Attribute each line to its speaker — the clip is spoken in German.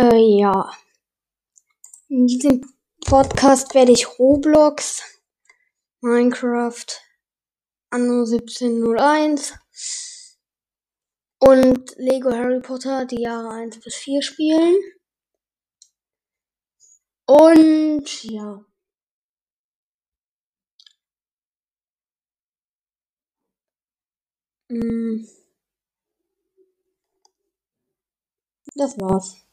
Speaker 1: Äh, ja. In diesem Podcast werde ich Roblox, Minecraft, Anno 1701 und Lego Harry Potter die Jahre 1 bis 4 spielen. Und ja. Hm. Das war's.